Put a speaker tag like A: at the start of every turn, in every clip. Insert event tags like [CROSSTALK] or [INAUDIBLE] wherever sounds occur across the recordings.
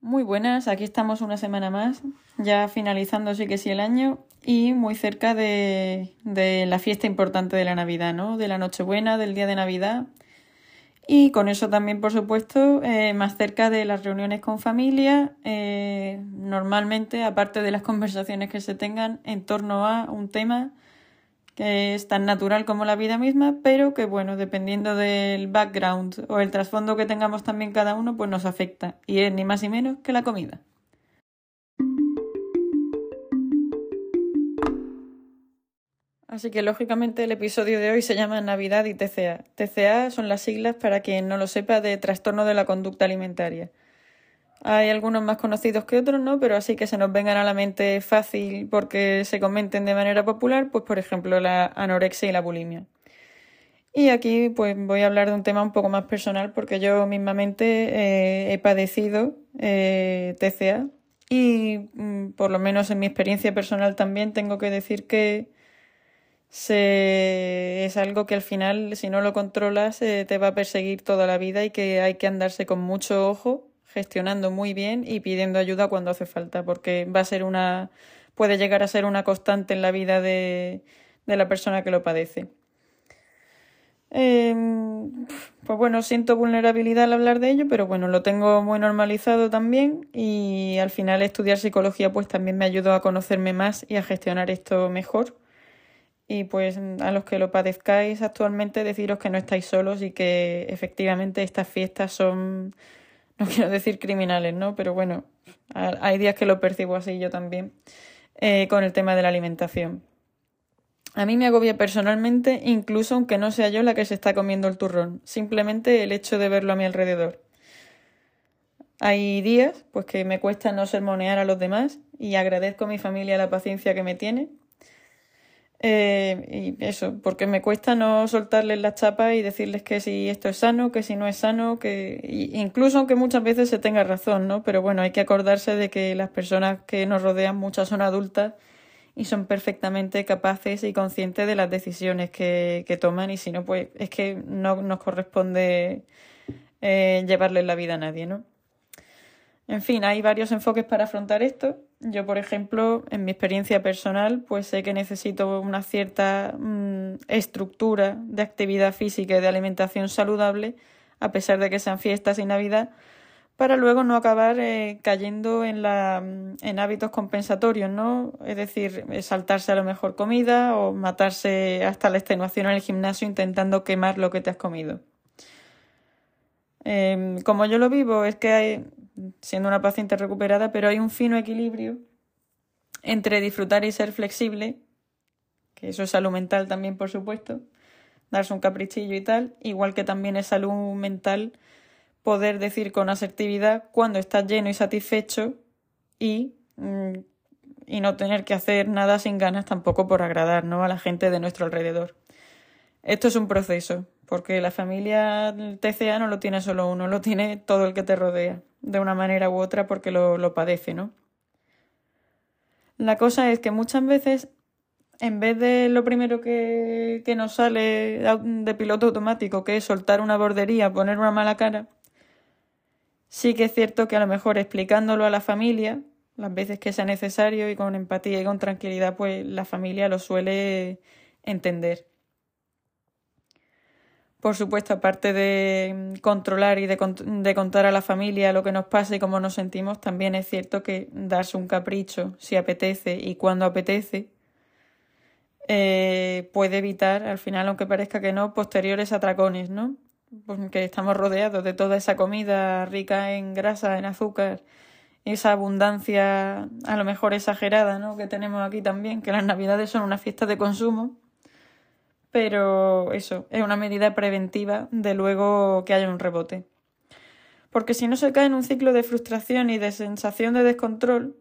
A: Muy buenas, aquí estamos una semana más, ya finalizando sí que sí el año y muy cerca de, de, la fiesta importante de la Navidad, ¿no? De la Nochebuena, del día de Navidad. Y con eso también, por supuesto, eh, más cerca de las reuniones con familia, eh, normalmente, aparte de las [LAUGHS] conversaciones que se tengan en torno a un tema que es tan natural como la vida misma, pero que bueno, dependiendo del background o el trasfondo que tengamos también cada uno, pues nos afecta. Y es ni más ni menos que la comida. Así que lógicamente el episodio de hoy se llama Navidad y TCA. TCA son las siglas para quien no lo sepa de trastorno de la conducta alimentaria. Hay algunos más conocidos que otros, ¿no? Pero así que se nos vengan a la mente fácil porque se comenten de manera popular, pues por ejemplo la anorexia y la bulimia. Y aquí pues voy a hablar de un tema un poco más personal porque yo mismamente eh, he padecido eh, TCA y mm, por lo menos en mi experiencia personal también tengo que decir que se... es algo que al final si no lo controlas eh, te va a perseguir toda la vida y que hay que andarse con mucho ojo gestionando muy bien y pidiendo ayuda cuando hace falta, porque va a ser una, puede llegar a ser una constante en la vida de, de la persona que lo padece. Em, pues bueno, siento vulnerabilidad al hablar de ello, pero bueno, lo tengo muy normalizado también y al final estudiar psicología pues también me ayudó a conocerme más y a gestionar esto mejor. Y pues a los que lo padezcáis actualmente deciros que no estáis solos y que efectivamente estas fiestas son [LAUGHS] no quiero decir criminales, ¿no? Pero bueno, hay días que lo percibo así yo también, eh, con el tema de la alimentación. A mí me agobia personalmente, incluso aunque no sea yo la que se está comiendo el turrón, simplemente el hecho de verlo a mi alrededor. Hay días pues que me cuesta no sermonear a los demás y agradezco a mi familia la paciencia que me tiene, eh, y eso, porque me cuesta no soltarles la chapa y decirles que si esto es sano, que si no es sano, que incluso aunque muchas veces se tenga razón, ¿no? Pero bueno, hay que acordarse de que las personas que nos rodean muchas son adultas y son perfectamente capaces y conscientes de las decisiones que, que toman y si no, pues es que no nos corresponde eh, llevarles la vida a nadie, ¿no? En fin, hay varios enfoques para afrontar esto. Yo, por ejemplo, en mi experiencia personal, pues sé que necesito una cierta mm, estructura de actividad física y de alimentación saludable, a pesar de que sean fiestas y Navidad, para luego no acabar eh, cayendo en, la, mm, en hábitos compensatorios, ¿no? Es decir, saltarse a lo mejor comida o matarse hasta la extenuación en el gimnasio intentando quemar lo que te has comido. Em, como yo lo vivo, es que hay, siendo una paciente recuperada, pero hay un fino equilibrio entre disfrutar y ser flexible, que eso es salud mental también, por supuesto, darse un caprichillo y tal, igual que también es salud mental poder decir con asertividad cuando estás lleno y satisfecho y, mm, y no tener que hacer nada sin ganas tampoco por agradar ¿no? a la gente de nuestro alrededor. Esto es un proceso, porque la familia TCA no lo tiene solo uno, lo tiene todo el que te rodea de una manera u otra porque lo, lo padece, ¿no? La cosa es que muchas veces, en vez de lo primero que, que nos sale de piloto automático, que es soltar una bordería, poner una mala cara, sí que es cierto que a lo mejor explicándolo a la familia, las veces que sea necesario y con empatía y con tranquilidad, pues la familia lo suele entender. Por supuesto, aparte de controlar y de, contar a la familia lo que nos pasa y cómo nos sentimos, también es cierto que darse un capricho si apetece y cuando apetece eh, puede evitar, al final, aunque parezca que no, posteriores atracones, ¿no? Porque estamos rodeados de toda esa comida rica en grasa, en azúcar, esa abundancia a lo mejor exagerada, ¿no? Que tenemos aquí también, que las navidades son una fiesta de consumo pero eso, es una medida preventiva de luego que haya un rebote. Porque si no se cae en un ciclo de frustración y de sensación de descontrol,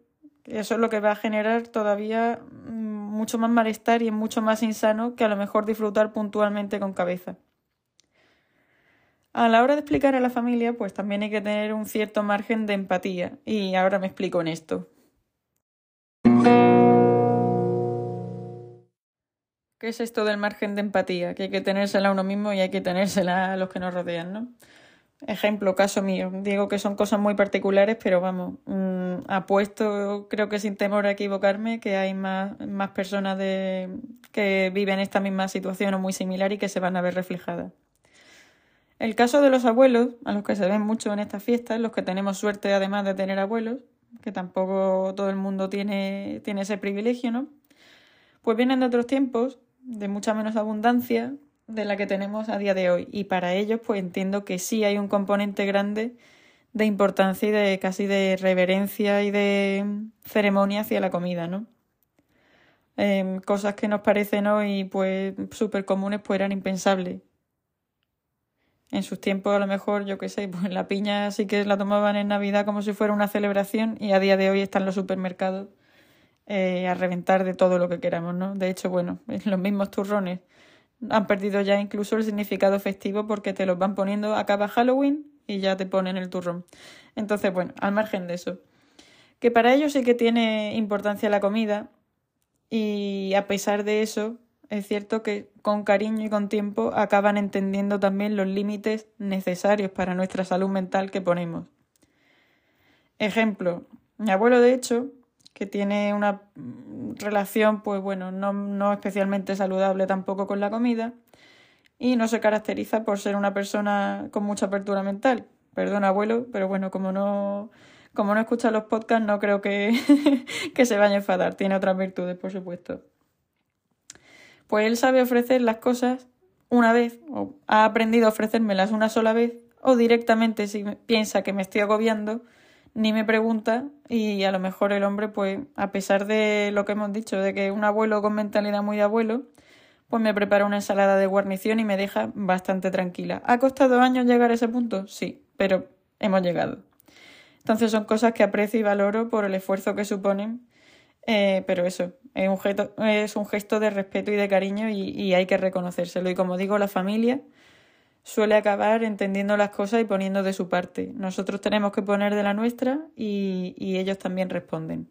A: eso es lo que va a generar todavía mm, mucho más malestar y es mucho más insano que a lo mejor disfrutar puntualmente con cabeza. A la hora de explicar a la familia, pues también hay que tener un cierto margen de empatía. Y ahora me explico en esto. ¿Qué es esto del margen de empatía? Que hay que tenérsela a uno mismo y hay que tenérsela a los que nos rodean, ¿no? Ejemplo, caso mío. Digo que son cosas muy particulares, pero vamos, mm, apuesto, creo que sin temor a equivocarme, que hay más, más personas de, que viven esta misma situación o muy similar y que se van a ver reflejadas. El caso de los abuelos, a los que se ven mucho en estas fiestas, los que tenemos suerte además de tener abuelos, que tampoco todo el mundo tiene, tiene ese privilegio, ¿no? Pues vienen de otros tiempos, de mucha menos abundancia, de la que tenemos a día de hoy. Y para ellos, pues entiendo que sí hay un componente grande de importancia y de casi de reverencia y de ceremonia hacia la comida, ¿no? Em, cosas que nos parecen hoy pues súper comunes pues eran impensables. En sus tiempos a lo mejor, yo qué sé, pues la piña sí que la tomaban en Navidad como si fuera una celebración y a día de hoy están los supermercados eh, a reventar de todo lo que queramos, ¿no? De hecho, bueno, los mismos turrones han perdido ya incluso el significado festivo porque te los van poniendo, acaba Halloween y ya te ponen el turrón. Entonces, bueno, al margen de eso. Que para ellos sí que tiene importancia la comida y a pesar de eso, es cierto que con cariño y con tiempo acaban entendiendo también los límites necesarios para nuestra salud mental que ponemos. Ejemplo, mi abuelo de hecho que tiene una relación, pues bueno, no, no especialmente saludable tampoco con la comida y no se caracteriza por ser una persona con mucha apertura mental. Perdona, abuelo, pero bueno, como no, como no escucha los podcasts, no creo que, [LAUGHS] que se vaya a enfadar. Tiene otras virtudes, por supuesto. Pues él sabe ofrecer las cosas una vez, o ha aprendido a ofrecérmelas una sola vez, o directamente si piensa que me estoy agobiando, ni me pregunta y a lo mejor el hombre, pues a pesar de lo que hemos dicho, de que un abuelo con mentalidad muy de abuelo, pues me prepara una ensalada de guarnición y me deja bastante tranquila. ¿Ha costado años llegar a ese punto? Sí, pero hemos llegado. Entonces son cosas que aprecio y valoro por el esfuerzo que suponen, eh, pero eso, es un, gesto, es un gesto de respeto y de cariño y hay que reconocérselo. Y como digo, la familia suele acabar entendiendo las cosas y poniendo de su parte. Nosotros tenemos que poner de la nuestra y, ellos también responden.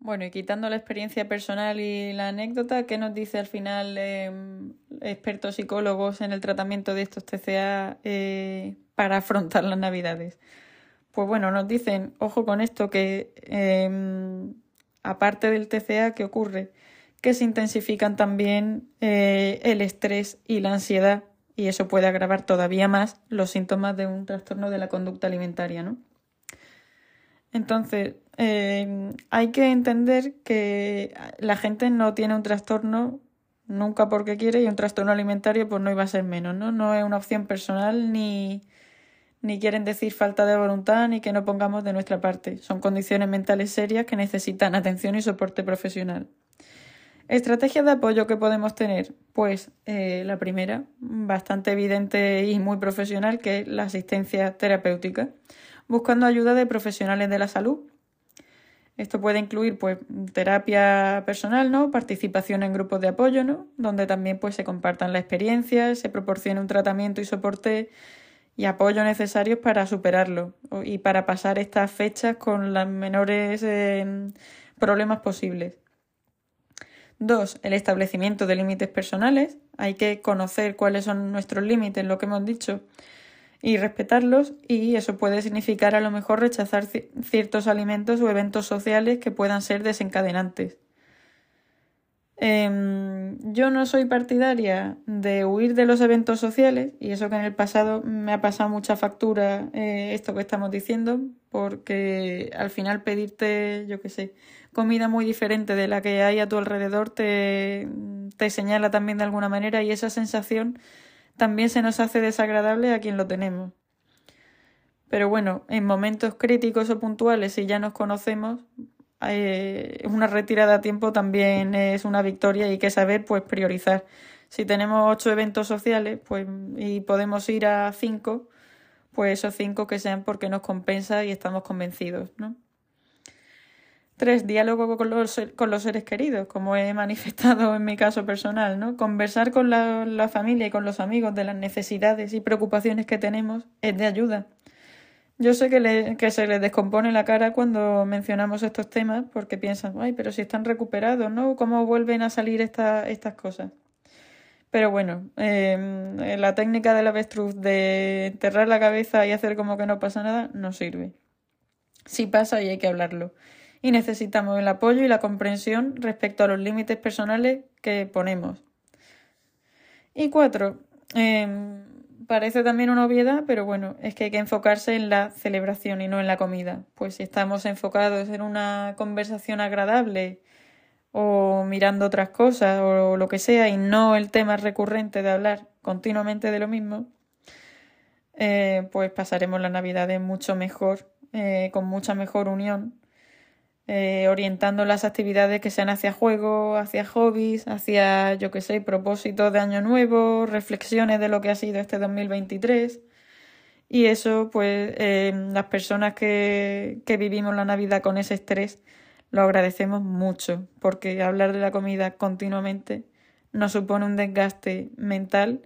A: Bueno, y quitando la experiencia personal y la anécdota, ¿qué nos dice al final em, expertos psicólogos en el tratamiento de estos TCA eh, para afrontar las navidades? Pues bueno, nos dicen, ojo con esto, que em, aparte del TCA, ¿qué ocurre? Que se intensifican también eh, el estrés y la ansiedad y eso puede agravar todavía más los síntomas de un trastorno de la conducta alimentaria, ¿no? Entonces, eh, hay que entender que la gente no tiene un trastorno nunca porque quiere y un trastorno alimentario pues no iba a ser menos, ¿no? No es una opción personal ni, ni quieren decir falta de voluntad ni que no pongamos de nuestra parte. Son condiciones mentales serias que necesitan atención y soporte profesional. Estrategias de apoyo que podemos tener, pues eh, la primera, bastante evidente y muy profesional, que es la asistencia terapéutica, buscando ayuda de profesionales de la salud. Esto puede incluir pues terapia personal, ¿no? Participación en grupos de apoyo, ¿no? Donde también pues se compartan la experiencia, se proporcione un tratamiento y soporte y apoyo necesarios para superarlo y para pasar estas fechas con los menores eh, problemas posibles. Dos, el establecimiento de límites personales. Hay que conocer cuáles son nuestros límites, lo que hemos dicho, y respetarlos. Y eso puede significar a lo mejor rechazar ciertos alimentos o eventos sociales que puedan ser desencadenantes. Em, yo no soy partidaria de huir de los eventos sociales, y eso que en el pasado me ha pasado mucha factura eh, esto que estamos diciendo, porque al final pedirte, yo qué sé, comida muy diferente de la que hay a tu alrededor te, te señala también de alguna manera y esa sensación también se nos hace desagradable a quien lo tenemos. Pero bueno, en momentos críticos o puntuales, si ya nos conocemos, eh, una retirada a tiempo también es una victoria y hay que saber pues priorizar. Si tenemos ocho eventos sociales pues, y podemos ir a cinco, pues esos cinco que sean porque nos compensa y estamos convencidos, ¿no? Tres, diálogo con los, con los seres queridos, como he manifestado en mi caso personal, ¿no? Conversar con la, la familia y con los amigos de las necesidades y preocupaciones que tenemos es de ayuda. Yo sé que, le, que se les descompone la cara cuando mencionamos estos temas porque piensan, ay, pero si están recuperados, ¿no? ¿Cómo vuelven a salir estas cosas? Pero bueno, em, la técnica del avestruz de enterrar la cabeza y hacer como que no pasa nada no sirve. Sí pasa y hay que hablarlo. Y necesitamos el apoyo y la comprensión respecto a los límites personales que ponemos. Y cuatro, em, parece también una obviedad, pero bueno, es que hay que enfocarse en la celebración y no en la comida. Pues si estamos enfocados en una conversación agradable o mirando otras cosas o lo que sea y no el tema recurrente de hablar continuamente de lo mismo, eh, pues pasaremos la Navidad mucho mejor, eh, con mucha mejor unión eh, orientando las actividades que sean hacia juegos, hacia hobbies, hacia, yo que sé, propósitos de año nuevo, reflexiones de lo que ha sido este 2023. Y eso, pues, eh, las personas que, que vivimos la Navidad con ese estrés, lo agradecemos mucho, porque hablar de la comida continuamente nos supone un desgaste mental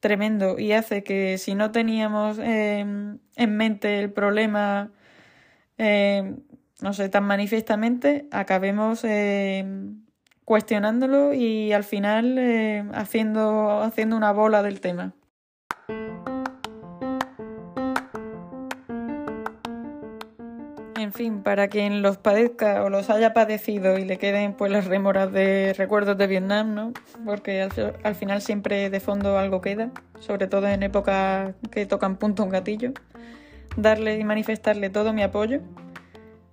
A: tremendo y hace que si no teníamos eh, en mente el problema no sé, tan manifiestamente, acabemos eh, cuestionándolo y al final eh, haciendo, haciendo una bola del tema. En fin, para quien los padezca o los haya padecido y le queden pues las rémoras de recuerdos de Vietnam, ¿no? Porque al, al final siempre de fondo algo queda, sobre todo en épocas que tocan punto un gatillo. Darle y manifestarle todo mi apoyo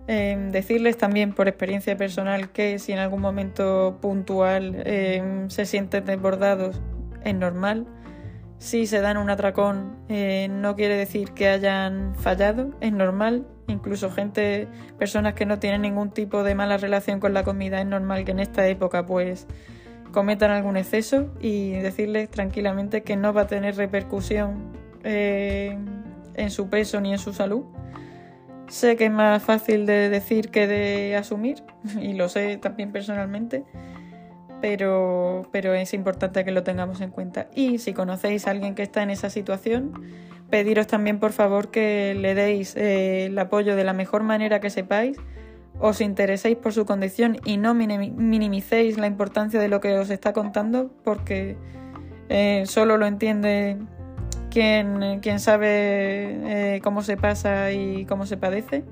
A: Em, decirles también por experiencia personal que si en algún momento puntual em, se sienten desbordados es normal. Si se dan un atracón eh, no quiere decir que hayan fallado, es normal. Incluso gente, personas que no tienen ningún tipo de mala relación con la comida, es normal que en esta época pues cometan algún exceso y decirles tranquilamente que no va a tener repercusión eh, en su peso ni en su salud Sé que es más fácil de decir que de asumir, [LAUGHS] y lo sé también personalmente, pero, pero es importante que lo tengamos en cuenta. Y si conocéis a alguien que está en esa situación, pediros también por favor que le deis eh, el apoyo de la mejor manera que sepáis, os intereséis por su condición y no minimicéis la importancia de lo que os está contando, porque eh, solo lo entiende quien, sabe eh, cómo se pasa y cómo se padece.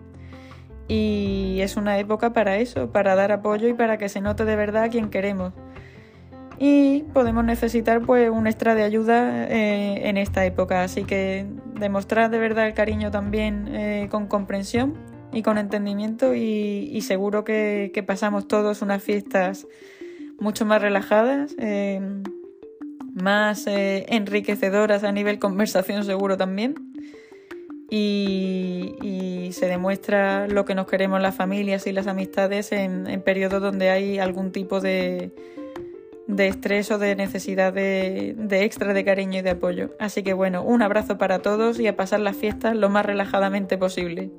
A: Y es una época para eso, para dar apoyo y para que se note de verdad a quien queremos. Y podemos necesitar pues un extra de ayuda eh, en esta época. Así que demostrar de verdad el cariño también eh, con comprensión y con entendimiento y, seguro que, que, pasamos todos unas fiestas mucho más relajadas más eh, enriquecedoras a nivel conversación seguro también. Y, se demuestra lo que nos queremos las familias y las amistades en, periodos donde hay algún tipo de, de estrés o de necesidad de, de, extra de cariño y de apoyo. Así que bueno, un abrazo para todos y a pasar las fiestas lo más relajadamente posible.